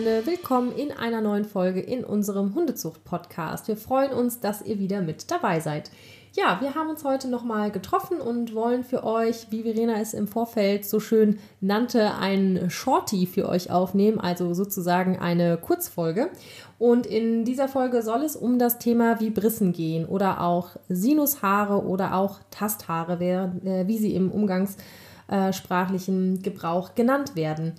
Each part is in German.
Hundefreunde, willkommen in einer neuen Folge in unserem Hundezucht-Podcast. Wir freuen uns, dass ihr wieder mit dabei seid. Ja, wir haben uns heute nochmal getroffen und wollen für euch, wie Verena es im Vorfeld so schön nannte, ein Shorty für euch aufnehmen, also sozusagen eine Kurzfolge. Und in dieser Folge soll es um das Thema Vibrissen gehen oder auch Sinushaare oder auch Tasthaare, äh, wie sie im Umgangs äh, sprachlichen Gebrauch genannt werden.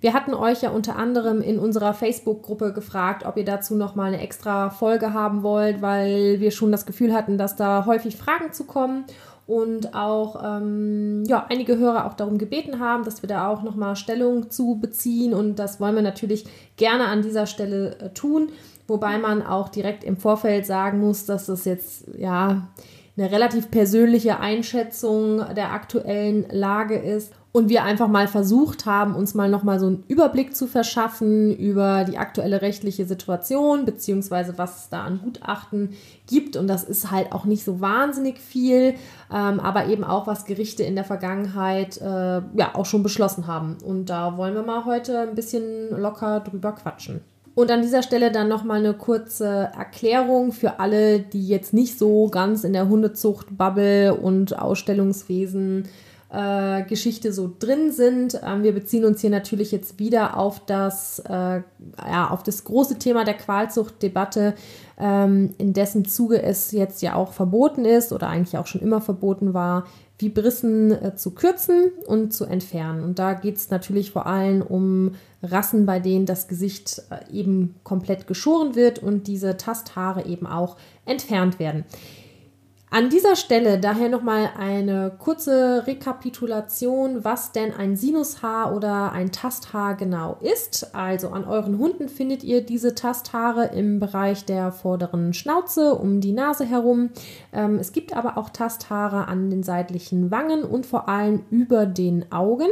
Wir hatten euch ja unter anderem in unserer Facebook-Gruppe gefragt, ob ihr dazu nochmal eine extra Folge haben wollt, weil wir schon das Gefühl hatten, dass da häufig Fragen zu kommen und auch ähm, ja, einige Hörer auch darum gebeten haben, dass wir da auch nochmal Stellung zu beziehen und das wollen wir natürlich gerne an dieser Stelle äh, tun, wobei man auch direkt im Vorfeld sagen muss, dass das jetzt ja eine relativ persönliche Einschätzung der aktuellen Lage ist und wir einfach mal versucht haben, uns mal nochmal so einen Überblick zu verschaffen über die aktuelle rechtliche Situation, beziehungsweise was es da an Gutachten gibt. Und das ist halt auch nicht so wahnsinnig viel, ähm, aber eben auch, was Gerichte in der Vergangenheit äh, ja auch schon beschlossen haben. Und da wollen wir mal heute ein bisschen locker drüber quatschen. Und an dieser Stelle dann nochmal eine kurze Erklärung für alle, die jetzt nicht so ganz in der Hundezucht, Bubble und Ausstellungswesen äh, Geschichte so drin sind. Ähm, wir beziehen uns hier natürlich jetzt wieder auf das, äh, ja, auf das große Thema der Qualzuchtdebatte, ähm, in dessen Zuge es jetzt ja auch verboten ist oder eigentlich auch schon immer verboten war, Vibrissen äh, zu kürzen und zu entfernen. Und da geht es natürlich vor allem um Rassen, bei denen das Gesicht äh, eben komplett geschoren wird und diese Tasthaare eben auch entfernt werden. An dieser Stelle daher nochmal eine kurze Rekapitulation, was denn ein Sinushaar oder ein Tasthaar genau ist. Also an euren Hunden findet ihr diese Tasthaare im Bereich der vorderen Schnauze um die Nase herum. Ähm, es gibt aber auch Tasthaare an den seitlichen Wangen und vor allem über den Augen.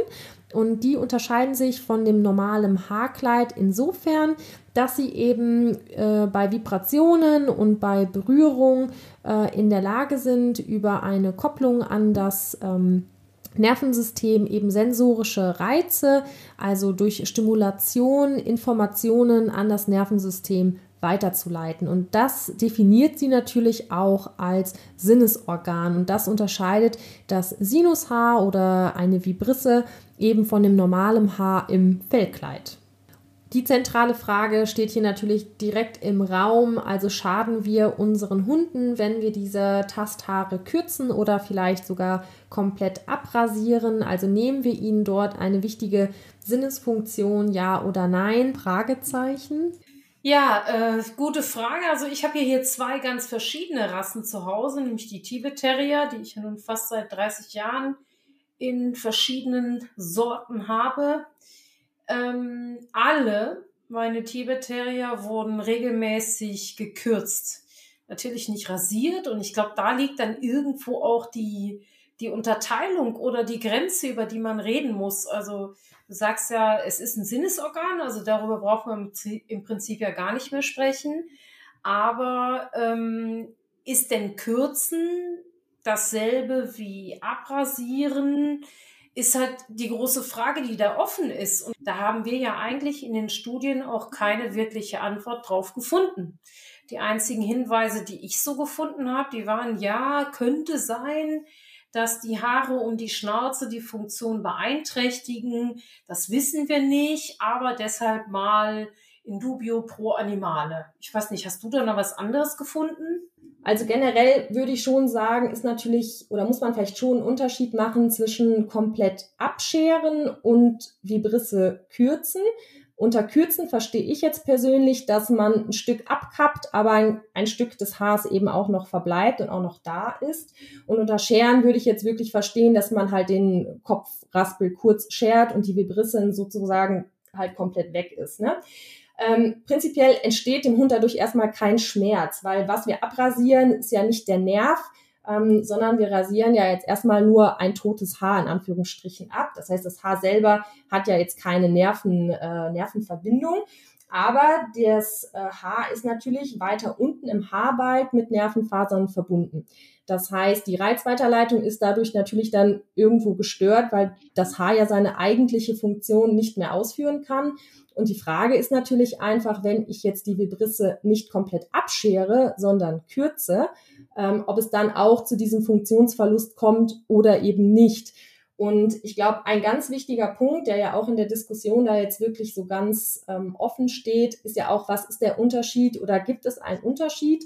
Und die unterscheiden sich von dem normalen Haarkleid insofern, dass sie eben äh, bei Vibrationen und bei Berührung äh, in der Lage sind, über eine Kopplung an das ähm, Nervensystem eben sensorische Reize, also durch Stimulation Informationen an das Nervensystem weiterzuleiten. Und das definiert sie natürlich auch als Sinnesorgan. Und das unterscheidet das Sinushaar oder eine Vibrisse eben von dem normalen Haar im Fellkleid. Die zentrale Frage steht hier natürlich direkt im Raum. Also schaden wir unseren Hunden, wenn wir diese Tasthaare kürzen oder vielleicht sogar komplett abrasieren? Also nehmen wir ihnen dort eine wichtige Sinnesfunktion, ja oder nein? Fragezeichen. Ja, äh, gute Frage. Also ich habe hier zwei ganz verschiedene Rassen zu Hause, nämlich die Tibet Terrier, die ich nun fast seit 30 Jahren in verschiedenen Sorten habe. Ähm, alle meine Tibet Terrier wurden regelmäßig gekürzt. Natürlich nicht rasiert und ich glaube, da liegt dann irgendwo auch die, die Unterteilung oder die Grenze, über die man reden muss. Also du sagst ja, es ist ein Sinnesorgan, also darüber braucht man im Prinzip ja gar nicht mehr sprechen. Aber ähm, ist denn Kürzen dasselbe wie Abrasieren? ist halt die große Frage, die da offen ist. Und da haben wir ja eigentlich in den Studien auch keine wirkliche Antwort drauf gefunden. Die einzigen Hinweise, die ich so gefunden habe, die waren, ja, könnte sein, dass die Haare um die Schnauze die Funktion beeinträchtigen. Das wissen wir nicht, aber deshalb mal in dubio pro animale. Ich weiß nicht, hast du da noch was anderes gefunden? Also generell würde ich schon sagen, ist natürlich oder muss man vielleicht schon einen Unterschied machen zwischen komplett abscheren und Vibrisse kürzen. Unter Kürzen verstehe ich jetzt persönlich, dass man ein Stück abkappt, aber ein, ein, Stück des Haars eben auch noch verbleibt und auch noch da ist. Und unter Scheren würde ich jetzt wirklich verstehen, dass man halt den Kopfraspel kurz schert und die Vibrisse sozusagen halt komplett weg ist. Ne? Ähm, prinzipiell entsteht dem Hund dadurch erstmal kein Schmerz, weil was wir abrasieren, ist ja nicht der Nerv, ähm, sondern wir rasieren ja jetzt erstmal nur ein totes Haar in Anführungsstrichen ab. Das heißt, das Haar selber hat ja jetzt keine Nerven, äh, Nervenverbindung. Aber das äh, Haar ist natürlich weiter unten im Haarbalg mit Nervenfasern verbunden. Das heißt, die Reizweiterleitung ist dadurch natürlich dann irgendwo gestört, weil das Haar ja seine eigentliche Funktion nicht mehr ausführen kann. Und die Frage ist natürlich einfach, wenn ich jetzt die Vibrisse nicht komplett abschere, sondern kürze, ähm, ob es dann auch zu diesem Funktionsverlust kommt oder eben nicht. Und ich glaube, ein ganz wichtiger Punkt, der ja auch in der Diskussion da jetzt wirklich so ganz ähm, offen steht, ist ja auch, was ist der Unterschied oder gibt es einen Unterschied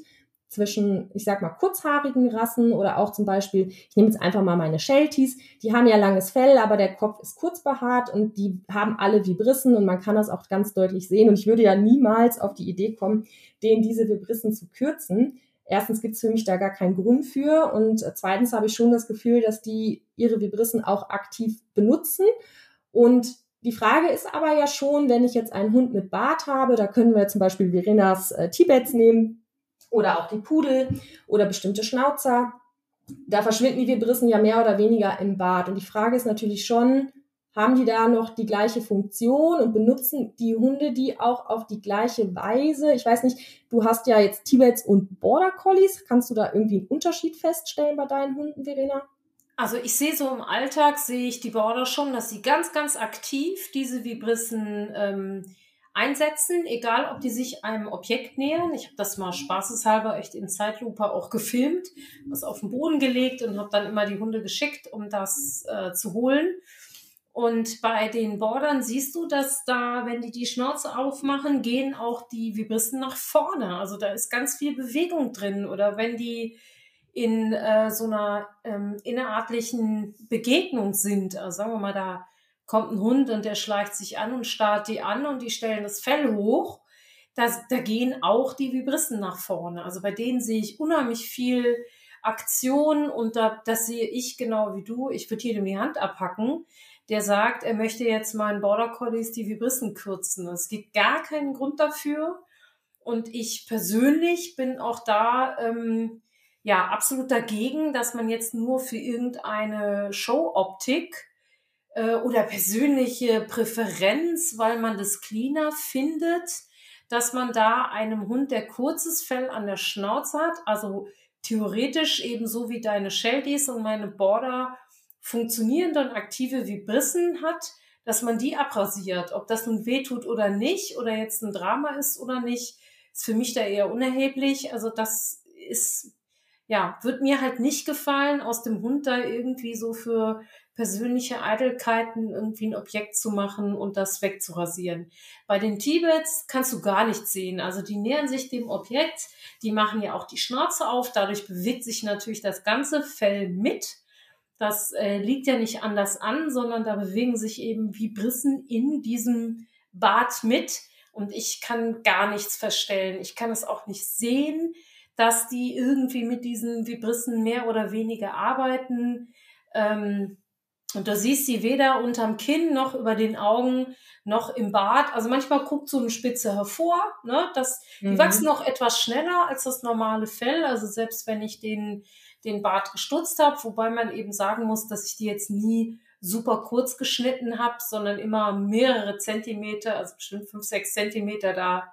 zwischen, ich sag mal, kurzhaarigen Rassen oder auch zum Beispiel, ich nehme jetzt einfach mal meine Shelties, die haben ja langes Fell, aber der Kopf ist kurz behaart und die haben alle Vibrissen und man kann das auch ganz deutlich sehen. Und ich würde ja niemals auf die Idee kommen, denen diese Vibrissen zu kürzen erstens gibt es für mich da gar keinen Grund für und zweitens habe ich schon das Gefühl, dass die ihre Vibrissen auch aktiv benutzen. Und die Frage ist aber ja schon, wenn ich jetzt einen Hund mit Bart habe, da können wir zum Beispiel Verenas äh, Tibets nehmen oder auch die Pudel oder bestimmte Schnauzer. Da verschwinden die Vibrissen ja mehr oder weniger im Bart. Und die Frage ist natürlich schon, haben die da noch die gleiche Funktion und benutzen die Hunde die auch auf die gleiche Weise? Ich weiß nicht, du hast ja jetzt Tibets und Border Collies. Kannst du da irgendwie einen Unterschied feststellen bei deinen Hunden, Verena? Also ich sehe so im Alltag, sehe ich die Border schon, dass sie ganz, ganz aktiv diese Vibrissen ähm, einsetzen, egal ob die sich einem Objekt nähern. Ich habe das mal spaßeshalber echt in Zeitlupe auch gefilmt, was auf den Boden gelegt und habe dann immer die Hunde geschickt, um das äh, zu holen. Und bei den Bordern siehst du, dass da, wenn die die Schnauze aufmachen, gehen auch die Vibrissen nach vorne. Also da ist ganz viel Bewegung drin. Oder wenn die in äh, so einer ähm, innerartlichen Begegnung sind, also sagen wir mal, da kommt ein Hund und der schleicht sich an und starrt die an und die stellen das Fell hoch, das, da gehen auch die Vibrissen nach vorne. Also bei denen sehe ich unheimlich viel Aktion und da, das sehe ich genau wie du. Ich würde jedem die Hand abhacken der sagt, er möchte jetzt meinen Border Collies die Vibrissen kürzen. Es gibt gar keinen Grund dafür. Und ich persönlich bin auch da ähm, ja absolut dagegen, dass man jetzt nur für irgendeine Show-Optik äh, oder persönliche Präferenz, weil man das cleaner findet, dass man da einem Hund, der kurzes Fell an der Schnauze hat, also theoretisch ebenso wie deine Shelties und meine Border funktionierende und aktive Vibrissen hat, dass man die abrasiert. Ob das nun wehtut oder nicht, oder jetzt ein Drama ist oder nicht, ist für mich da eher unerheblich. Also das ist, ja, wird mir halt nicht gefallen, aus dem Hund da irgendwie so für persönliche Eitelkeiten irgendwie ein Objekt zu machen und das wegzurasieren. Bei den Tibets kannst du gar nichts sehen. Also die nähern sich dem Objekt, die machen ja auch die Schnauze auf, dadurch bewegt sich natürlich das ganze Fell mit. Das äh, liegt ja nicht anders an, sondern da bewegen sich eben Vibrissen in diesem Bad mit. Und ich kann gar nichts verstellen. Ich kann es auch nicht sehen, dass die irgendwie mit diesen Vibrissen mehr oder weniger arbeiten. Ähm, und du siehst sie weder unterm Kinn noch über den Augen noch im Bart. Also manchmal guckt so eine Spitze hervor. Ne? Das, mhm. Die wachsen noch etwas schneller als das normale Fell. Also selbst wenn ich den den Bart gestutzt habe, wobei man eben sagen muss, dass ich die jetzt nie super kurz geschnitten habe, sondern immer mehrere Zentimeter, also bestimmt fünf, sechs Zentimeter da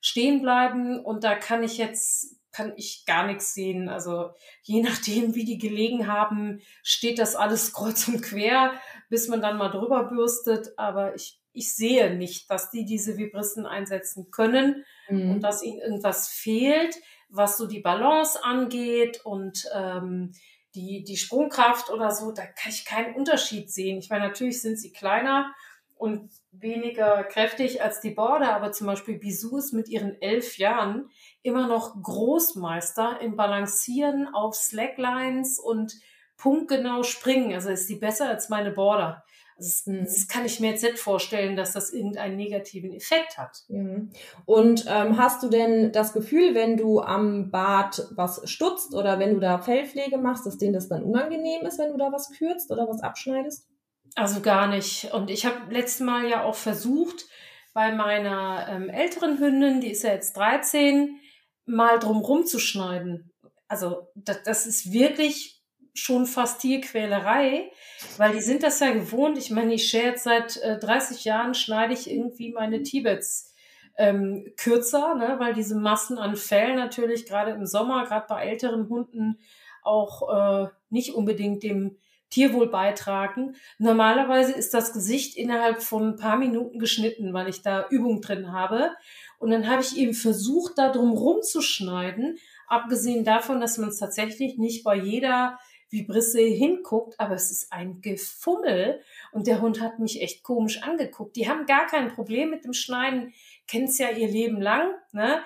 stehen bleiben. Und da kann ich jetzt, kann ich gar nichts sehen. Also je nachdem, wie die gelegen haben, steht das alles kreuz und quer, bis man dann mal drüber bürstet. Aber ich, ich sehe nicht, dass die diese Vibrissen einsetzen können mhm. und dass ihnen irgendwas fehlt was so die Balance angeht und ähm, die, die Sprungkraft oder so, da kann ich keinen Unterschied sehen. Ich meine, natürlich sind sie kleiner und weniger kräftig als die Border, aber zum Beispiel Bisou ist mit ihren elf Jahren immer noch Großmeister im Balancieren auf Slacklines und punktgenau springen. Also ist die besser als meine Border. Das, mhm. das, kann ich mir jetzt nicht vorstellen, dass das irgendeinen negativen Effekt hat. Mhm. Und ähm, hast du denn das Gefühl, wenn du am Bart was stutzt oder wenn du da Fellpflege machst, dass denen das dann unangenehm ist, wenn du da was kürzt oder was abschneidest? Also gar nicht. Und ich habe letztes Mal ja auch versucht, bei meiner ähm, älteren Hündin, die ist ja jetzt 13, mal drumrum zu schneiden. Also das, das ist wirklich schon fast Tierquälerei, weil die sind das ja gewohnt. Ich meine, ich share jetzt seit äh, 30 Jahren, schneide ich irgendwie meine Tibets ähm, kürzer, ne, weil diese Massen an Fell natürlich gerade im Sommer, gerade bei älteren Hunden, auch äh, nicht unbedingt dem Tierwohl beitragen. Normalerweise ist das Gesicht innerhalb von ein paar Minuten geschnitten, weil ich da Übung drin habe. Und dann habe ich eben versucht, da drum rumzuschneiden, abgesehen davon, dass man es tatsächlich nicht bei jeder Vibrisse hinguckt, aber es ist ein Gefummel und der Hund hat mich echt komisch angeguckt. Die haben gar kein Problem mit dem Schneiden, kennen es ja ihr Leben lang, ne?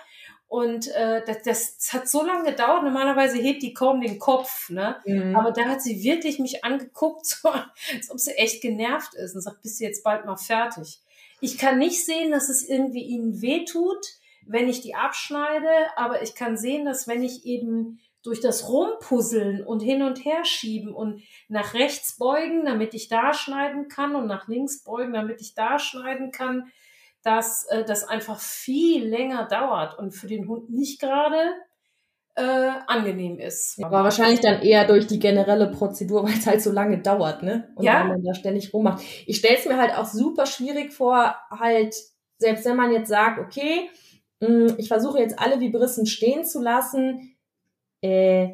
Und äh, das, das hat so lange gedauert. Normalerweise hebt die kaum den Kopf, ne? Mhm. Aber da hat sie wirklich mich angeguckt, so, als ob sie echt genervt ist und sagt, bist du jetzt bald mal fertig. Ich kann nicht sehen, dass es irgendwie ihnen wehtut, wenn ich die abschneide, aber ich kann sehen, dass wenn ich eben durch das Rumpuzzeln und hin und her schieben und nach rechts beugen, damit ich da schneiden kann und nach links beugen, damit ich da schneiden kann, dass äh, das einfach viel länger dauert und für den Hund nicht gerade äh, angenehm ist. Aber wahrscheinlich dann eher durch die generelle Prozedur, weil es halt so lange dauert, ne? Und ja. wenn man da ständig rummacht. Ich stelle es mir halt auch super schwierig vor, halt, selbst wenn man jetzt sagt, okay, mh, hm, ich versuche jetzt alle Vibrissen stehen zu lassen, äh,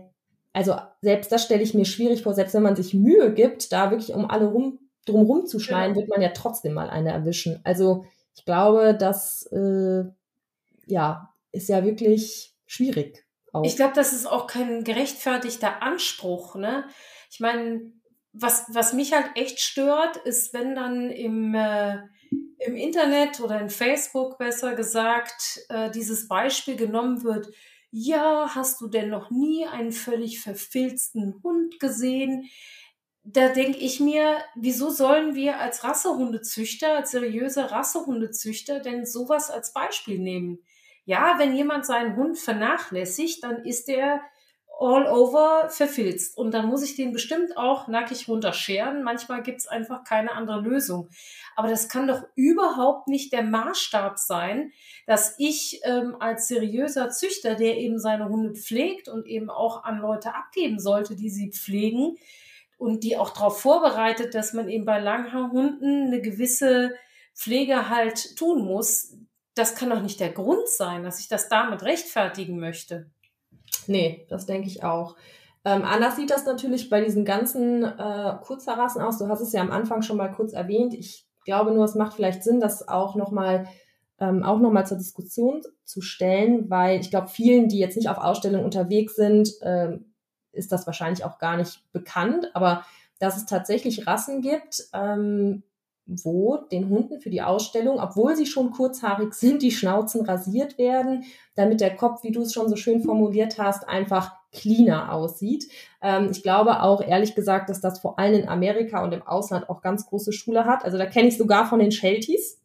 also selbst das stelle ich mir schwierig vor, selbst wenn man sich Mühe gibt, da wirklich um alle rum, drum rumzuschneiden, ja. wird man ja trotzdem mal eine erwischen. Also ich glaube, das äh, ja, ist ja wirklich schwierig. Auch. Ich glaube, das ist auch kein gerechtfertigter Anspruch. Ne? Ich meine, was, was mich halt echt stört, ist, wenn dann im, äh, im Internet oder in Facebook besser gesagt äh, dieses Beispiel genommen wird, ja, hast du denn noch nie einen völlig verfilzten Hund gesehen? Da denke ich mir, wieso sollen wir als Rassehundezüchter, als seriöse Rassehundezüchter denn sowas als Beispiel nehmen? Ja, wenn jemand seinen Hund vernachlässigt, dann ist er all over verfilzt. Und dann muss ich den bestimmt auch nackig runterscheren. Manchmal gibt's einfach keine andere Lösung. Aber das kann doch überhaupt nicht der Maßstab sein, dass ich ähm, als seriöser Züchter, der eben seine Hunde pflegt und eben auch an Leute abgeben sollte, die sie pflegen und die auch darauf vorbereitet, dass man eben bei Langhaarhunden eine gewisse Pflege halt tun muss. Das kann doch nicht der Grund sein, dass ich das damit rechtfertigen möchte. Nee, das denke ich auch. Ähm, anders sieht das natürlich bei diesen ganzen äh, Kurzhaarrassen aus. Du hast es ja am Anfang schon mal kurz erwähnt. Ich glaube nur, es macht vielleicht Sinn, das auch nochmal ähm, auch nochmal zur Diskussion zu stellen, weil ich glaube, vielen, die jetzt nicht auf Ausstellungen unterwegs sind, äh, ist das wahrscheinlich auch gar nicht bekannt. Aber dass es tatsächlich Rassen gibt, ähm, wo den Hunden für die Ausstellung, obwohl sie schon kurzhaarig sind, die Schnauzen rasiert werden, damit der Kopf, wie du es schon so schön formuliert hast, einfach cleaner aussieht. Ähm, ich glaube auch ehrlich gesagt, dass das vor allem in Amerika und im Ausland auch ganz große Schule hat. Also da kenne ich sogar von den Shelties,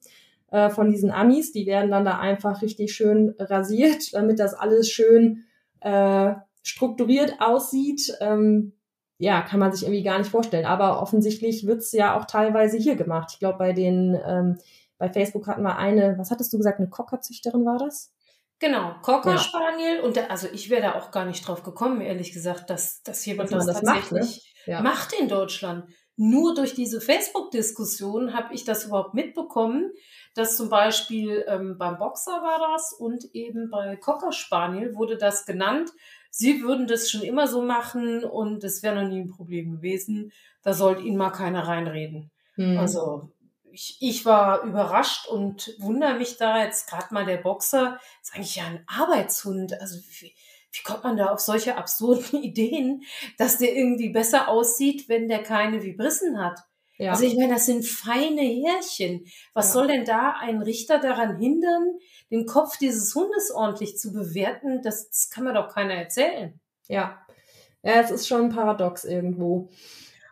äh, von diesen Amis, die werden dann da einfach richtig schön rasiert, damit das alles schön äh, strukturiert aussieht. Ähm, ja, kann man sich irgendwie gar nicht vorstellen. Aber offensichtlich wird's ja auch teilweise hier gemacht. Ich glaube, bei den, ähm, bei Facebook hatten wir eine, was hattest du gesagt, eine Cockerzüchterin war das? Genau, Cocker ja. Spaniel. Und der, also ich wäre da auch gar nicht drauf gekommen, ehrlich gesagt, dass, dass jemand das, das tatsächlich macht, ne? ja. macht in Deutschland. Nur durch diese Facebook-Diskussion habe ich das überhaupt mitbekommen, dass zum Beispiel ähm, beim Boxer war das und eben bei Cocker Spaniel wurde das genannt, sie würden das schon immer so machen und es wäre noch nie ein Problem gewesen. Da sollte ihnen mal keiner reinreden. Mhm. Also ich, ich war überrascht und wundere mich da jetzt gerade mal der Boxer, ist eigentlich ja ein Arbeitshund. Also wie, wie kommt man da auf solche absurden Ideen, dass der irgendwie besser aussieht, wenn der keine Vibrissen hat? Ja. Also ich meine, das sind feine Härchen. Was ja. soll denn da ein Richter daran hindern, den Kopf dieses Hundes ordentlich zu bewerten? Das, das kann man doch keiner erzählen. Ja. Ja, es ist schon paradox irgendwo.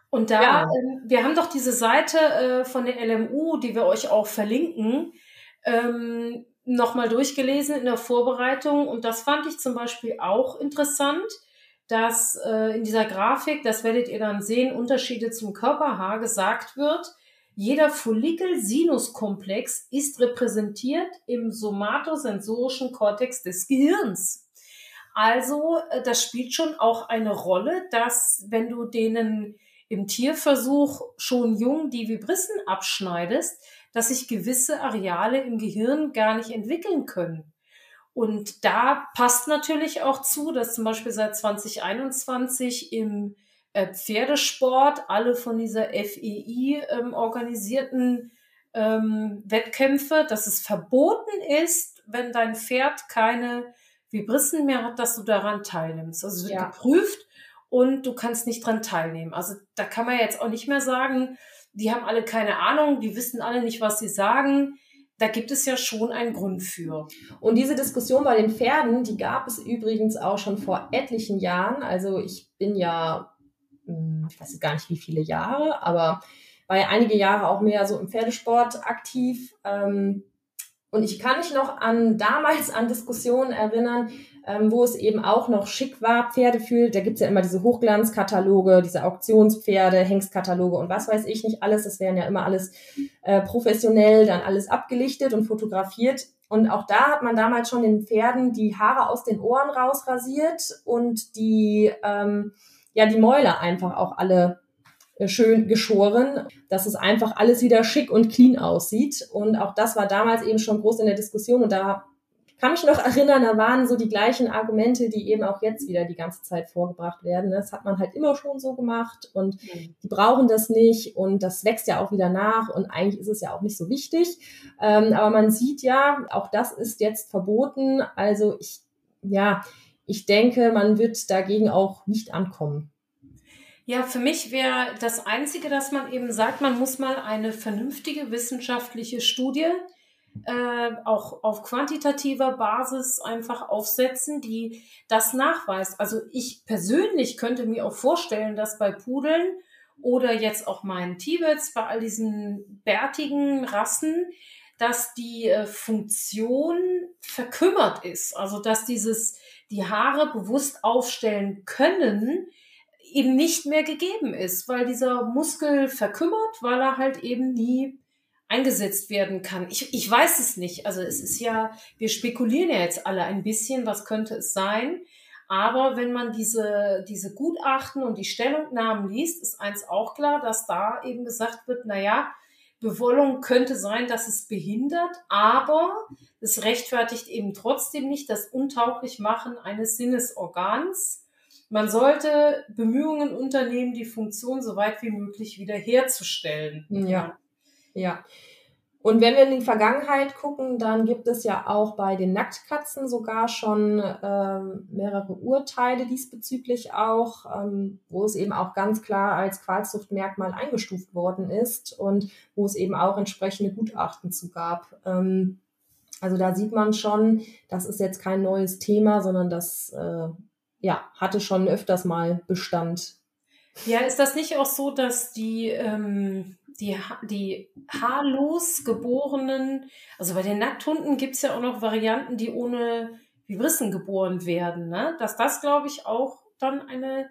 Und da, ja. äh, wir haben doch diese Seite äh, von der LMU, die wir euch auch verlinken, ähm, nochmal durchgelesen in der Vorbereitung. Und das fand ich zum Beispiel auch interessant dass äh, in dieser Grafik, das werdet ihr dann sehen, Unterschiede zum Körperhaar gesagt wird. Jeder Follikel-Sinus-Komplex ist repräsentiert im somatosensorischen Kortex des Gehirns. Also, äh, das spielt schon auch eine Rolle, dass wenn du denen im Tierversuch schon jung die Vibrissen abschneidest, dass sich gewisse Areale im Gehirn gar nicht entwickeln können. Und da passt natürlich auch zu, dass zum Beispiel seit 2021 im Pferdesport alle von dieser FEI ähm, organisierten ähm, Wettkämpfe, dass es verboten ist, wenn dein Pferd keine Vibrissen mehr hat, dass du daran teilnimmst. Also es wird ja. geprüft und du kannst nicht dran teilnehmen. Also da kann man jetzt auch nicht mehr sagen, die haben alle keine Ahnung, die wissen alle nicht, was sie sagen da gibt es ja schon einen Grund für. Und diese Diskussion bei den Pferden, die gab es übrigens auch schon vor etlichen Jahren. Also ich bin ja, ich weiß gar nicht wie viele Jahre, aber war ja einige Jahre auch mehr so im Pferdesport aktiv. Ähm, und ich kann mich noch an damals an Diskussionen erinnern, ähm, wo es eben auch noch schick war, Pferde für, da gibt's ja immer diese Hochglanzkataloge, diese Auktionspferde, Hengstkataloge und was weiß ich nicht alles. Das wären ja immer alles äh, professionell, dann alles abgelichtet und fotografiert. Und auch da hat man damals schon den Pferden die Haare aus den Ohren rausrasiert und die, ähm, ja, die Mäuler einfach auch alle äh, schön geschoren, dass es einfach alles wieder schick und clean aussieht. Und auch das war damals eben schon groß in der Diskussion und da kann mich noch erinnern, da waren so die gleichen Argumente, die eben auch jetzt wieder die ganze Zeit vorgebracht werden. Das hat man halt immer schon so gemacht und mhm. die brauchen das nicht und das wächst ja auch wieder nach und eigentlich ist es ja auch nicht so wichtig. Ähm, aber man sieht ja, auch das ist jetzt verboten. Also ich, ja, ich denke, man wird dagegen auch nicht ankommen. Ja, für mich wäre das Einzige, dass man eben sagt, man muss mal eine vernünftige wissenschaftliche Studie äh, auch auf quantitativer Basis einfach aufsetzen, die das nachweist. Also ich persönlich könnte mir auch vorstellen, dass bei Pudeln oder jetzt auch meinen Tibets, bei all diesen bärtigen Rassen, dass die äh, Funktion verkümmert ist. Also dass dieses, die Haare bewusst aufstellen können, eben nicht mehr gegeben ist, weil dieser Muskel verkümmert, weil er halt eben nie eingesetzt werden kann. Ich, ich weiß es nicht. Also es ist ja, wir spekulieren ja jetzt alle ein bisschen, was könnte es sein. Aber wenn man diese, diese Gutachten und die Stellungnahmen liest, ist eins auch klar, dass da eben gesagt wird, na ja, Bewollung könnte sein, dass es behindert, aber es rechtfertigt eben trotzdem nicht das Untauglichmachen eines Sinnesorgans. Man sollte Bemühungen unternehmen, die Funktion so weit wie möglich wiederherzustellen. Ja. Ja. Und wenn wir in die Vergangenheit gucken, dann gibt es ja auch bei den Nacktkatzen sogar schon ähm, mehrere Urteile diesbezüglich auch, ähm, wo es eben auch ganz klar als Qualzuchtmerkmal eingestuft worden ist und wo es eben auch entsprechende Gutachten zu gab. Ähm, also da sieht man schon, das ist jetzt kein neues Thema, sondern das äh, ja, hatte schon öfters mal Bestand. Ja, ist das nicht auch so, dass die ähm die, die haarlos geborenen, also bei den Nackthunden gibt es ja auch noch Varianten, die ohne Vibrissen geboren werden, ne? Dass das, glaube ich, auch dann eine,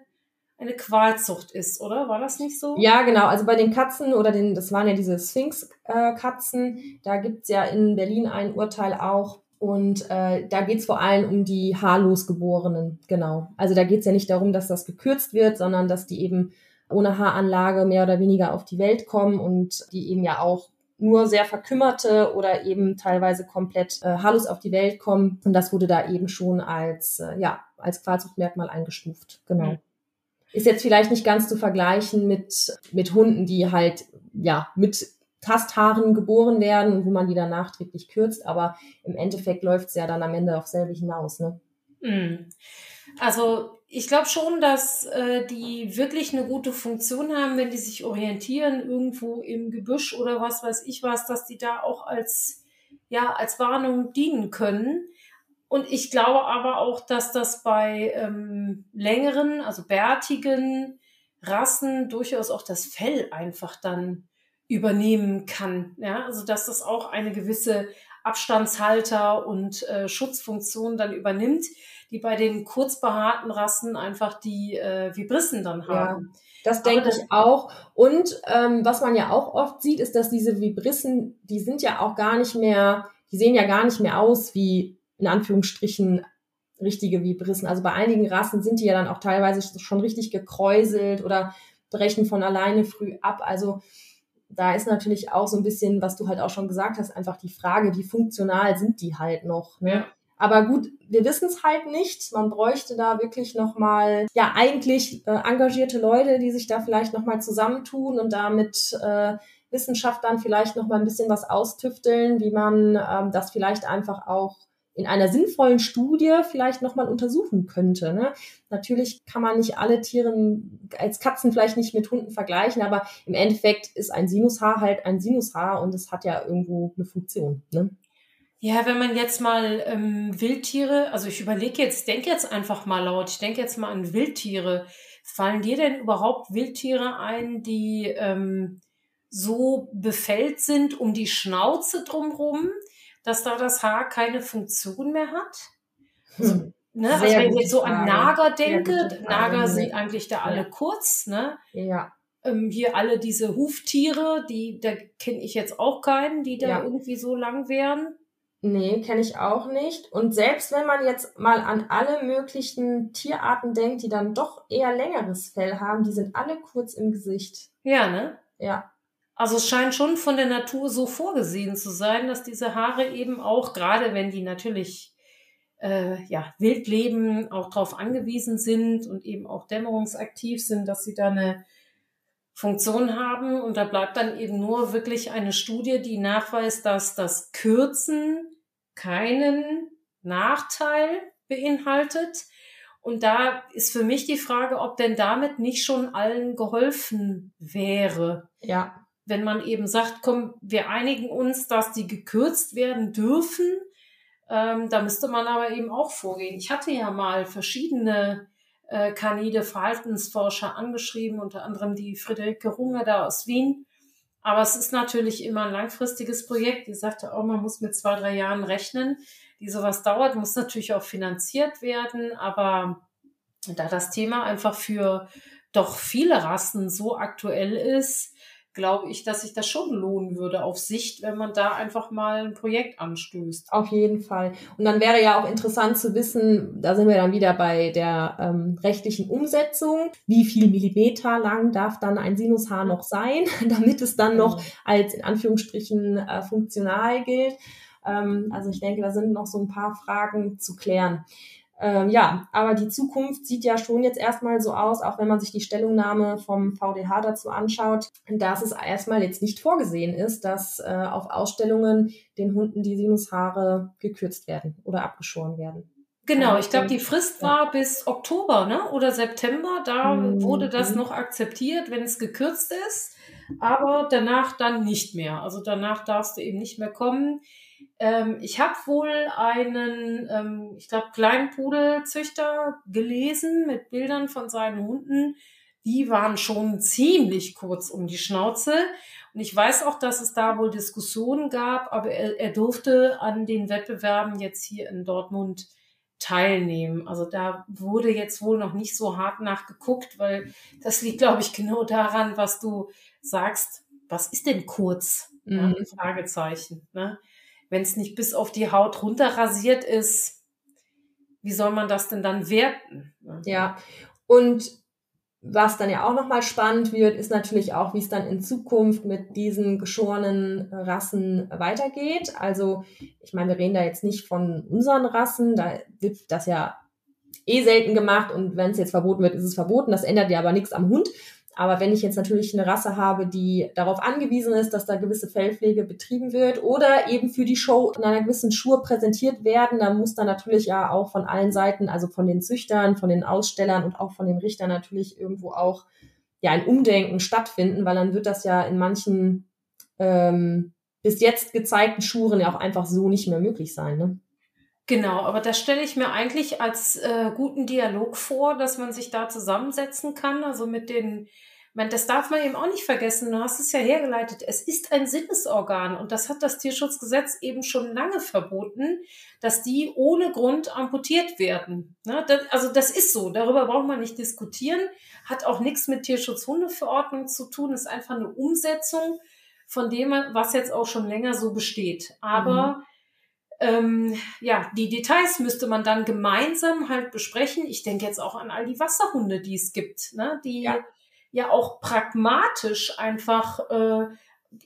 eine Qualzucht ist, oder? War das nicht so? Ja, genau. Also bei den Katzen oder den, das waren ja diese Sphinx-Katzen, da gibt es ja in Berlin ein Urteil auch. Und äh, da geht es vor allem um die haarlos geborenen, genau. Also da geht es ja nicht darum, dass das gekürzt wird, sondern dass die eben ohne Haaranlage mehr oder weniger auf die Welt kommen und die eben ja auch nur sehr verkümmerte oder eben teilweise komplett äh, haarlos auf die Welt kommen. Und das wurde da eben schon als, äh, ja, als Qualzuchtmerkmal eingestuft. Genau. Mhm. Ist jetzt vielleicht nicht ganz zu vergleichen mit, mit Hunden, die halt, ja, mit Tasthaaren geboren werden wo man die dann nachträglich kürzt. Aber im Endeffekt läuft es ja dann am Ende auf selbe hinaus, ne? Mhm. Also ich glaube schon, dass äh, die wirklich eine gute Funktion haben, wenn die sich orientieren irgendwo im Gebüsch oder was weiß ich was, dass die da auch als ja als Warnung dienen können. Und ich glaube aber auch, dass das bei ähm, längeren, also bärtigen Rassen durchaus auch das Fell einfach dann übernehmen kann. Ja, also dass das auch eine gewisse Abstandshalter und äh, Schutzfunktion dann übernimmt die bei den kurzbehaarten Rassen einfach die äh, Vibrissen dann haben. Ja, das denke ich auch. Und ähm, was man ja auch oft sieht, ist, dass diese Vibrissen, die sind ja auch gar nicht mehr, die sehen ja gar nicht mehr aus wie in Anführungsstrichen richtige Vibrissen. Also bei einigen Rassen sind die ja dann auch teilweise schon richtig gekräuselt oder brechen von alleine früh ab. Also da ist natürlich auch so ein bisschen, was du halt auch schon gesagt hast, einfach die Frage, wie funktional sind die halt noch. Ne? Ja. Aber gut, wir wissen es halt nicht. Man bräuchte da wirklich nochmal, ja, eigentlich äh, engagierte Leute, die sich da vielleicht nochmal zusammentun und damit äh, Wissenschaftlern vielleicht nochmal ein bisschen was austüfteln, wie man ähm, das vielleicht einfach auch in einer sinnvollen Studie vielleicht nochmal untersuchen könnte. Ne? Natürlich kann man nicht alle Tiere als Katzen vielleicht nicht mit Hunden vergleichen, aber im Endeffekt ist ein Sinushaar halt ein Sinushaar und es hat ja irgendwo eine Funktion. Ne? Ja, wenn man jetzt mal ähm, Wildtiere, also ich überlege jetzt, denke jetzt einfach mal laut, ich denke jetzt mal an Wildtiere. Fallen dir denn überhaupt Wildtiere ein, die ähm, so befällt sind um die Schnauze drumherum? Dass da das Haar keine Funktion mehr hat. Hm. Ne? Also wenn ich jetzt so an Nager denke, Nager sind eigentlich da alle ja. kurz, ne? Ja. Ähm, hier alle diese Huftiere, die, da kenne ich jetzt auch keinen, die da ja. irgendwie so lang wären. Nee, kenne ich auch nicht. Und selbst wenn man jetzt mal an alle möglichen Tierarten denkt, die dann doch eher längeres Fell haben, die sind alle kurz im Gesicht. Ja, ne? Ja. Also es scheint schon von der Natur so vorgesehen zu sein, dass diese Haare eben auch, gerade wenn die natürlich äh, ja, wild leben, auch darauf angewiesen sind und eben auch dämmerungsaktiv sind, dass sie da eine Funktion haben. Und da bleibt dann eben nur wirklich eine Studie, die nachweist, dass das Kürzen keinen Nachteil beinhaltet. Und da ist für mich die Frage, ob denn damit nicht schon allen geholfen wäre. Ja wenn man eben sagt, komm, wir einigen uns, dass die gekürzt werden dürfen, ähm, da müsste man aber eben auch vorgehen. Ich hatte ja mal verschiedene äh, Kanide Verhaltensforscher angeschrieben, unter anderem die Friederike Runge da aus Wien. Aber es ist natürlich immer ein langfristiges Projekt. Die sagte auch, man muss mit zwei, drei Jahren rechnen. Die sowas dauert, muss natürlich auch finanziert werden. Aber da das Thema einfach für doch viele Rassen so aktuell ist, glaube ich, dass sich das schon lohnen würde auf Sicht, wenn man da einfach mal ein Projekt anstößt. Auf jeden Fall. Und dann wäre ja auch interessant zu wissen, da sind wir dann wieder bei der ähm, rechtlichen Umsetzung, wie viel Millimeter lang darf dann ein Sinushaar noch sein, damit es dann noch genau. als in Anführungsstrichen äh, funktional gilt. Ähm, also ich denke, da sind noch so ein paar Fragen zu klären. Ähm, ja, aber die Zukunft sieht ja schon jetzt erstmal so aus, auch wenn man sich die Stellungnahme vom VDH dazu anschaut, dass es erstmal jetzt nicht vorgesehen ist, dass äh, auf Ausstellungen den Hunden die Sinushaare gekürzt werden oder abgeschoren werden. Genau, ich glaube, die Frist war bis Oktober ne? oder September. Da mhm. wurde das noch akzeptiert, wenn es gekürzt ist, aber danach dann nicht mehr. Also danach darfst du eben nicht mehr kommen. Ähm, ich habe wohl einen, ähm, ich glaube, Kleinpudelzüchter gelesen mit Bildern von seinen Hunden. Die waren schon ziemlich kurz um die Schnauze. Und ich weiß auch, dass es da wohl Diskussionen gab, aber er, er durfte an den Wettbewerben jetzt hier in Dortmund teilnehmen. Also da wurde jetzt wohl noch nicht so hart nachgeguckt, weil das liegt, glaube ich, genau daran, was du sagst. Was ist denn kurz? Mhm. Ja, Fragezeichen. Ne? Wenn es nicht bis auf die Haut runterrasiert ist, wie soll man das denn dann werten? Ja, und was dann ja auch nochmal spannend wird, ist natürlich auch, wie es dann in Zukunft mit diesen geschorenen Rassen weitergeht. Also, ich meine, wir reden da jetzt nicht von unseren Rassen, da wird das ja eh selten gemacht und wenn es jetzt verboten wird, ist es verboten. Das ändert ja aber nichts am Hund. Aber wenn ich jetzt natürlich eine Rasse habe, die darauf angewiesen ist, dass da gewisse Fellpflege betrieben wird oder eben für die Show in einer gewissen Schuhe präsentiert werden, dann muss da natürlich ja auch von allen Seiten, also von den Züchtern, von den Ausstellern und auch von den Richtern natürlich irgendwo auch ja ein Umdenken stattfinden, weil dann wird das ja in manchen ähm, bis jetzt gezeigten Schuren ja auch einfach so nicht mehr möglich sein. Ne? Genau, aber das stelle ich mir eigentlich als äh, guten Dialog vor, dass man sich da zusammensetzen kann, also mit den, man, das darf man eben auch nicht vergessen, du hast es ja hergeleitet, es ist ein Sinnesorgan und das hat das Tierschutzgesetz eben schon lange verboten, dass die ohne Grund amputiert werden. Ne? Das, also das ist so, darüber braucht man nicht diskutieren, hat auch nichts mit Tierschutzhundeverordnung zu tun, ist einfach eine Umsetzung von dem, was jetzt auch schon länger so besteht. Aber mhm ähm, ja, die Details müsste man dann gemeinsam halt besprechen. Ich denke jetzt auch an all die Wasserhunde, die es gibt, ne? die ja, ja auch pragmatisch einfach äh,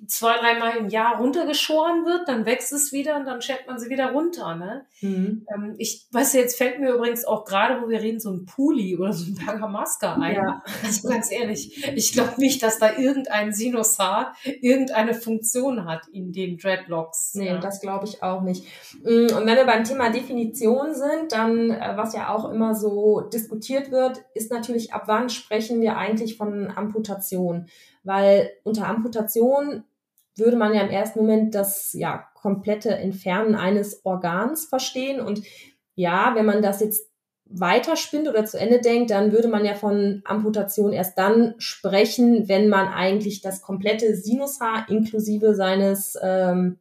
zwei, dreimal im Jahr runtergeschoren wird, dann wächst es wieder und dann schert man sie wieder runter. Ne? Mhm. Ähm, ich weiß jetzt fällt mir übrigens auch gerade, wo wir reden, so ein Puli oder so ein Bergamasca ein. Ja. Also ganz ehrlich, ich glaube nicht, dass da irgendein Sinushaar irgendeine Funktion hat in den Dreadlocks. Nee, ja. das glaube ich auch nicht. Mm, und wenn wir beim Thema Definition sind, dann, äh, was ja auch immer so diskutiert wird, ist natürlich, ab wann sprechen wir eigentlich von Amputation? Weil unter Amputation würde man ja im ersten Moment das ja komplette Entfernen eines Organs verstehen. Und ja, wenn man das jetzt weiterspinnt oder zu Ende denkt, dann würde man ja von Amputation erst dann sprechen, wenn man eigentlich das komplette Sinushaar inklusive seines, ähm,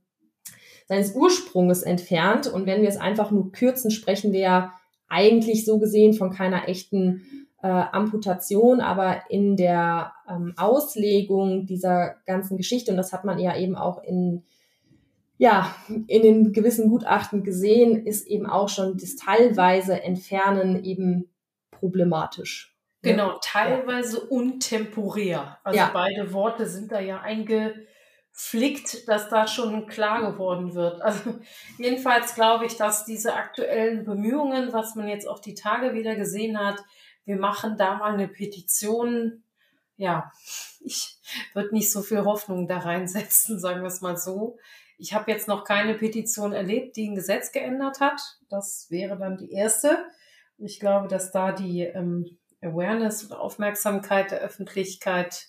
seines Ursprunges entfernt. Und wenn wir es einfach nur kürzen, sprechen wir ja eigentlich so gesehen von keiner echten äh, Amputation, aber in der ähm, Auslegung dieser ganzen Geschichte, und das hat man ja eben auch in, ja, in den gewissen Gutachten gesehen, ist eben auch schon das teilweise Entfernen eben problematisch. Ne? Genau, teilweise ja. und temporär. Also ja. beide Worte sind da ja eingeflickt, dass da schon klar geworden wird. Also jedenfalls glaube ich, dass diese aktuellen Bemühungen, was man jetzt auch die Tage wieder gesehen hat, wir machen da mal eine Petition. Ja, ich würde nicht so viel Hoffnung da reinsetzen, sagen wir es mal so. Ich habe jetzt noch keine Petition erlebt, die ein Gesetz geändert hat. Das wäre dann die erste. Ich glaube, dass da die ähm, Awareness oder Aufmerksamkeit der Öffentlichkeit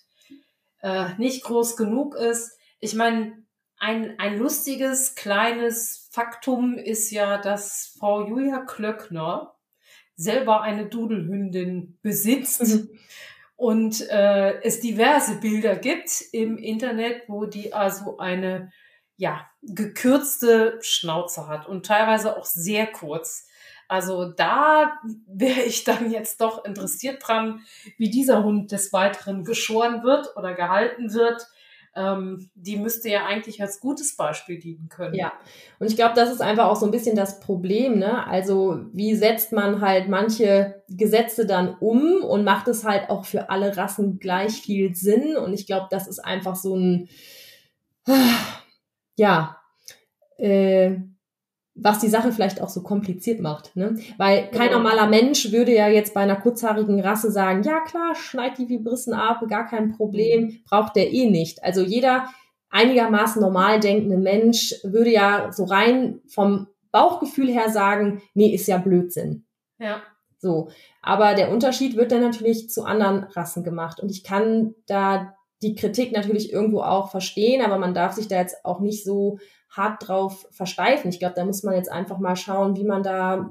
äh, nicht groß genug ist. Ich meine, ein, ein lustiges kleines Faktum ist ja, dass Frau Julia Klöckner selber eine Dudelhündin besitzt mhm. und äh, es diverse Bilder gibt im Internet, wo die also eine ja gekürzte Schnauze hat und teilweise auch sehr kurz. Also da wäre ich dann jetzt doch interessiert dran, wie dieser Hund des Weiteren geschoren wird oder gehalten wird ähm, die müsste ja eigentlich als gutes Beispiel dienen können. Ja, und ich glaube, das ist einfach auch so ein bisschen das Problem. Ne? Also wie setzt man halt manche Gesetze dann um und macht es halt auch für alle Rassen gleich viel Sinn? Und ich glaube, das ist einfach so ein, ja, äh, was die Sache vielleicht auch so kompliziert macht. Ne? Weil kein ja. normaler Mensch würde ja jetzt bei einer kurzhaarigen Rasse sagen, ja klar, schneid die Vibrissen ab, gar kein Problem, braucht der eh nicht. Also jeder einigermaßen normal denkende Mensch würde ja so rein vom Bauchgefühl her sagen, nee, ist ja Blödsinn. Ja. So. Aber der Unterschied wird dann natürlich zu anderen Rassen gemacht. Und ich kann da die Kritik natürlich irgendwo auch verstehen, aber man darf sich da jetzt auch nicht so hart drauf versteifen. Ich glaube, da muss man jetzt einfach mal schauen, wie man da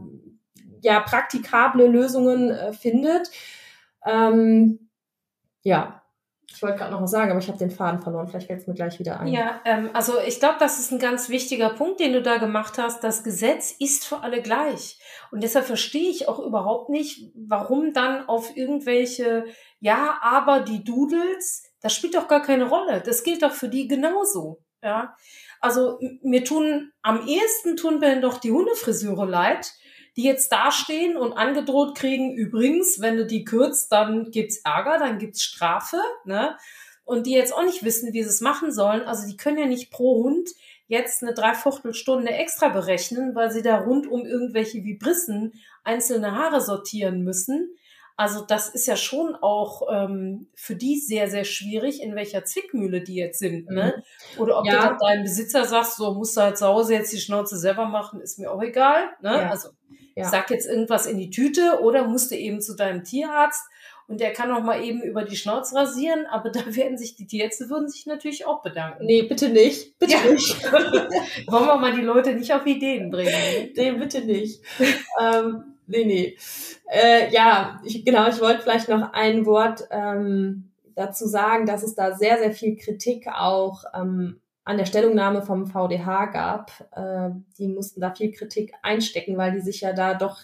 ja praktikable Lösungen äh, findet. Ähm, ja, ich wollte gerade noch was sagen, aber ich habe den Faden verloren. Vielleicht fällt es mir gleich wieder ein. Ja, ähm, also ich glaube, das ist ein ganz wichtiger Punkt, den du da gemacht hast. Das Gesetz ist für alle gleich. Und deshalb verstehe ich auch überhaupt nicht, warum dann auf irgendwelche, ja, aber die Doodles, das spielt doch gar keine Rolle. Das gilt doch für die genauso. Ja. Also mir tun am ehesten tun mir doch die Hundefriseure leid, die jetzt dastehen und angedroht kriegen, übrigens, wenn du die kürzt, dann gibt's Ärger, dann gibt's Strafe, ne? Und die jetzt auch nicht wissen, wie sie es machen sollen. Also die können ja nicht pro Hund jetzt eine Dreiviertelstunde extra berechnen, weil sie da rund um irgendwelche Vibrissen einzelne Haare sortieren müssen. Also das ist ja schon auch ähm, für die sehr, sehr schwierig, in welcher Zwickmühle die jetzt sind. Ne? Mhm. Oder ob ja. du deinem Besitzer sagst, so musst du halt zu Hause jetzt die Schnauze selber machen, ist mir auch egal. Ne? Ja. Also ja. sag jetzt irgendwas in die Tüte oder musst du eben zu deinem Tierarzt und der kann auch mal eben über die Schnauze rasieren, aber da werden sich die Tierärzte würden sich natürlich auch bedanken. Nee, bitte nicht. Bitte ja. nicht. Wollen wir mal die Leute nicht auf Ideen bringen? Nee, bitte nicht. ähm, nee, nee. Äh, ja, ich, genau, ich wollte vielleicht noch ein Wort ähm, dazu sagen, dass es da sehr, sehr viel Kritik auch ähm, an der Stellungnahme vom VDH gab. Äh, die mussten da viel Kritik einstecken, weil die sich ja da doch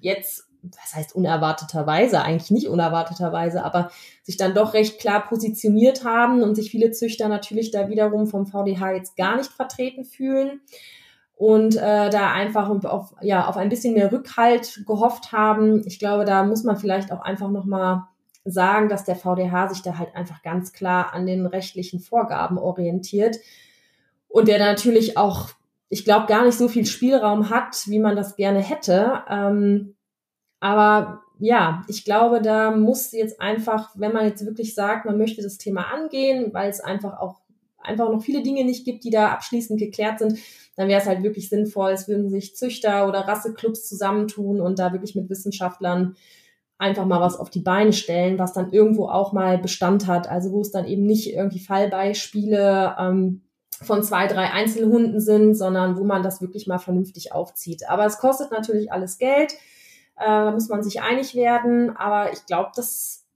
jetzt, was heißt unerwarteterweise, eigentlich nicht unerwarteterweise, aber sich dann doch recht klar positioniert haben und sich viele Züchter natürlich da wiederum vom VDH jetzt gar nicht vertreten fühlen und äh, da einfach auf, ja, auf ein bisschen mehr Rückhalt gehofft haben. Ich glaube, da muss man vielleicht auch einfach nochmal sagen, dass der VDH sich da halt einfach ganz klar an den rechtlichen Vorgaben orientiert und der natürlich auch, ich glaube, gar nicht so viel Spielraum hat, wie man das gerne hätte. Ähm, aber ja, ich glaube, da muss jetzt einfach, wenn man jetzt wirklich sagt, man möchte das Thema angehen, weil es einfach auch einfach noch viele Dinge nicht gibt, die da abschließend geklärt sind, dann wäre es halt wirklich sinnvoll, es würden sich Züchter oder Rasseclubs zusammentun und da wirklich mit Wissenschaftlern einfach mal was auf die Beine stellen, was dann irgendwo auch mal Bestand hat. Also wo es dann eben nicht irgendwie Fallbeispiele ähm, von zwei, drei Einzelhunden sind, sondern wo man das wirklich mal vernünftig aufzieht. Aber es kostet natürlich alles Geld. Äh, da muss man sich einig werden. Aber ich glaube, das,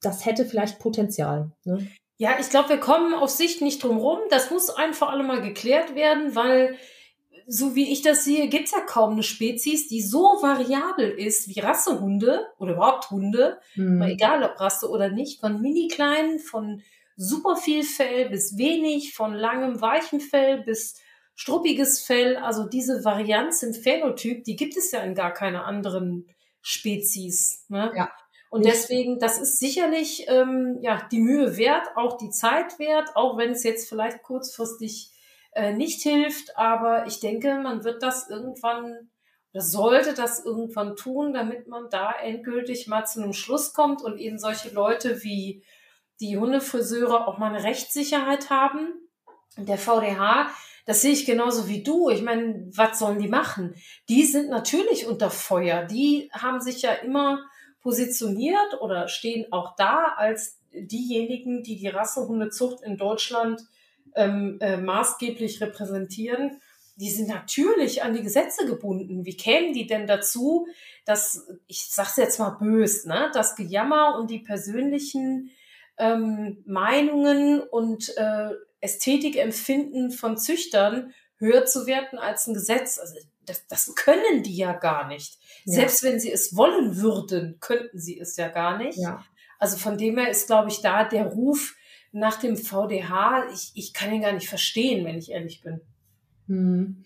das hätte vielleicht Potenzial. Ne? Ja, ich glaube, wir kommen auf Sicht nicht drum rum. Das muss einfach alle mal geklärt werden, weil so wie ich das sehe, gibt's ja kaum eine Spezies, die so variabel ist wie Rassehunde oder überhaupt Hunde, mhm. egal ob Rasse oder nicht, von mini kleinen, von super viel Fell bis wenig, von langem weichen Fell bis struppiges Fell. Also diese Varianz im Phänotyp, die gibt es ja in gar keiner anderen Spezies. Ne? Ja. Und deswegen, das ist sicherlich ähm, ja die Mühe wert, auch die Zeit wert, auch wenn es jetzt vielleicht kurzfristig äh, nicht hilft. Aber ich denke, man wird das irgendwann oder sollte das irgendwann tun, damit man da endgültig mal zu einem Schluss kommt und eben solche Leute wie die Hundefriseure auch mal eine Rechtssicherheit haben. Der VDH, das sehe ich genauso wie du. Ich meine, was sollen die machen? Die sind natürlich unter Feuer. Die haben sich ja immer positioniert oder stehen auch da als diejenigen, die die Rassehundezucht in Deutschland ähm, äh, maßgeblich repräsentieren, die sind natürlich an die Gesetze gebunden. Wie kämen die denn dazu, dass, ich sag's jetzt mal bös, ne, das Gejammer und die persönlichen ähm, Meinungen und äh, Ästhetikempfinden von Züchtern höher zu werten als ein Gesetz? Also das, das können die ja gar nicht. Ja. Selbst wenn sie es wollen würden, könnten sie es ja gar nicht. Ja. Also von dem her ist, glaube ich, da der Ruf nach dem VDH, ich, ich kann ihn gar nicht verstehen, wenn ich ehrlich bin. Hm.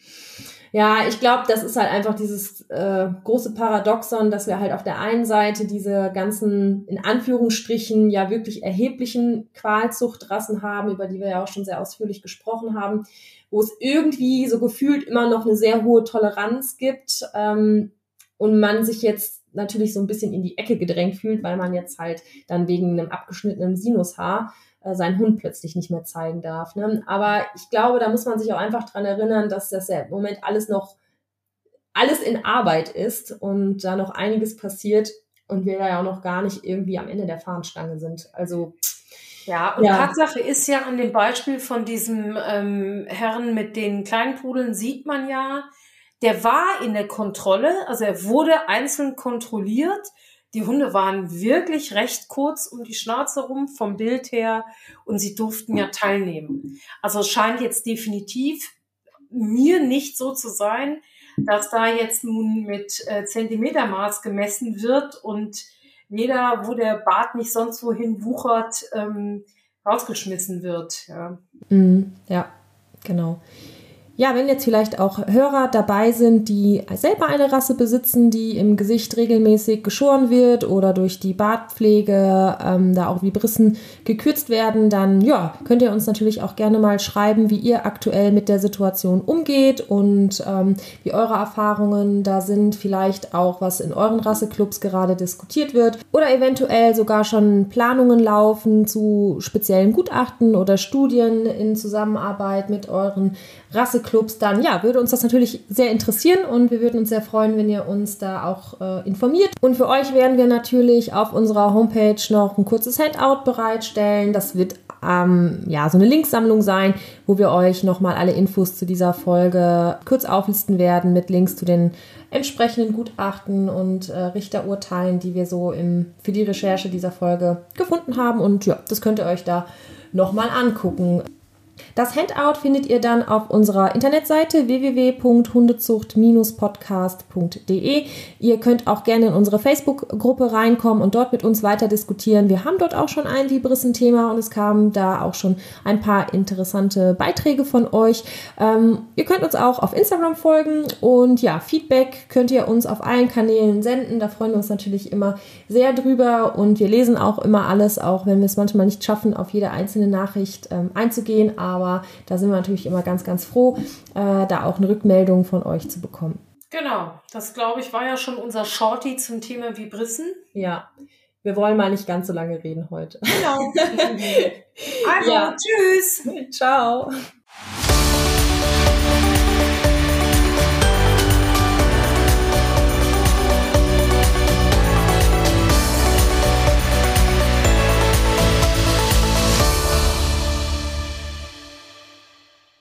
Ja, ich glaube, das ist halt einfach dieses äh, große Paradoxon, dass wir halt auf der einen Seite diese ganzen, in Anführungsstrichen, ja wirklich erheblichen Qualzuchtrassen haben, über die wir ja auch schon sehr ausführlich gesprochen haben, wo es irgendwie so gefühlt immer noch eine sehr hohe Toleranz gibt ähm, und man sich jetzt natürlich so ein bisschen in die Ecke gedrängt fühlt, weil man jetzt halt dann wegen einem abgeschnittenen Sinushaar äh, seinen Hund plötzlich nicht mehr zeigen darf. Ne? Aber ich glaube, da muss man sich auch einfach dran erinnern, dass das ja im Moment alles noch alles in Arbeit ist und da noch einiges passiert und wir da ja auch noch gar nicht irgendwie am Ende der Fahnenstange sind. Also ja, und ja. Tatsache ist ja an dem Beispiel von diesem ähm, Herrn mit den kleinen Pudeln sieht man ja, der war in der Kontrolle, also er wurde einzeln kontrolliert die Hunde waren wirklich recht kurz um die Schnauze rum vom Bild her und sie durften ja teilnehmen. Also es scheint jetzt definitiv mir nicht so zu sein, dass da jetzt nun mit äh, Zentimetermaß gemessen wird und jeder, wo der Bart nicht sonst wohin wuchert, ähm, rausgeschmissen wird. Ja, mm, ja genau. Ja, wenn jetzt vielleicht auch Hörer dabei sind, die selber eine Rasse besitzen, die im Gesicht regelmäßig geschoren wird oder durch die Bartpflege ähm, da auch Vibrissen gekürzt werden, dann ja, könnt ihr uns natürlich auch gerne mal schreiben, wie ihr aktuell mit der Situation umgeht und ähm, wie eure Erfahrungen da sind, vielleicht auch was in euren Rasseclubs gerade diskutiert wird oder eventuell sogar schon Planungen laufen zu speziellen Gutachten oder Studien in Zusammenarbeit mit euren Rasseclubs, dann ja, würde uns das natürlich sehr interessieren und wir würden uns sehr freuen, wenn ihr uns da auch äh, informiert. Und für euch werden wir natürlich auf unserer Homepage noch ein kurzes Handout bereitstellen. Das wird ähm, ja so eine Linksammlung sein, wo wir euch nochmal alle Infos zu dieser Folge kurz auflisten werden mit Links zu den entsprechenden Gutachten und äh, Richterurteilen, die wir so im, für die Recherche dieser Folge gefunden haben. Und ja, das könnt ihr euch da nochmal angucken. Das Handout findet ihr dann auf unserer Internetseite www.hundezucht-podcast.de. Ihr könnt auch gerne in unsere Facebook-Gruppe reinkommen und dort mit uns weiter diskutieren. Wir haben dort auch schon ein Liberissen-Thema und es kamen da auch schon ein paar interessante Beiträge von euch. Ähm, ihr könnt uns auch auf Instagram folgen und ja, Feedback könnt ihr uns auf allen Kanälen senden. Da freuen wir uns natürlich immer sehr drüber und wir lesen auch immer alles, auch wenn wir es manchmal nicht schaffen, auf jede einzelne Nachricht ähm, einzugehen. Aber da sind wir natürlich immer ganz, ganz froh, äh, da auch eine Rückmeldung von euch zu bekommen. Genau, das glaube ich war ja schon unser Shorty zum Thema Vibrissen. Ja, wir wollen mal nicht ganz so lange reden heute. Genau. also, ja. tschüss. Ciao.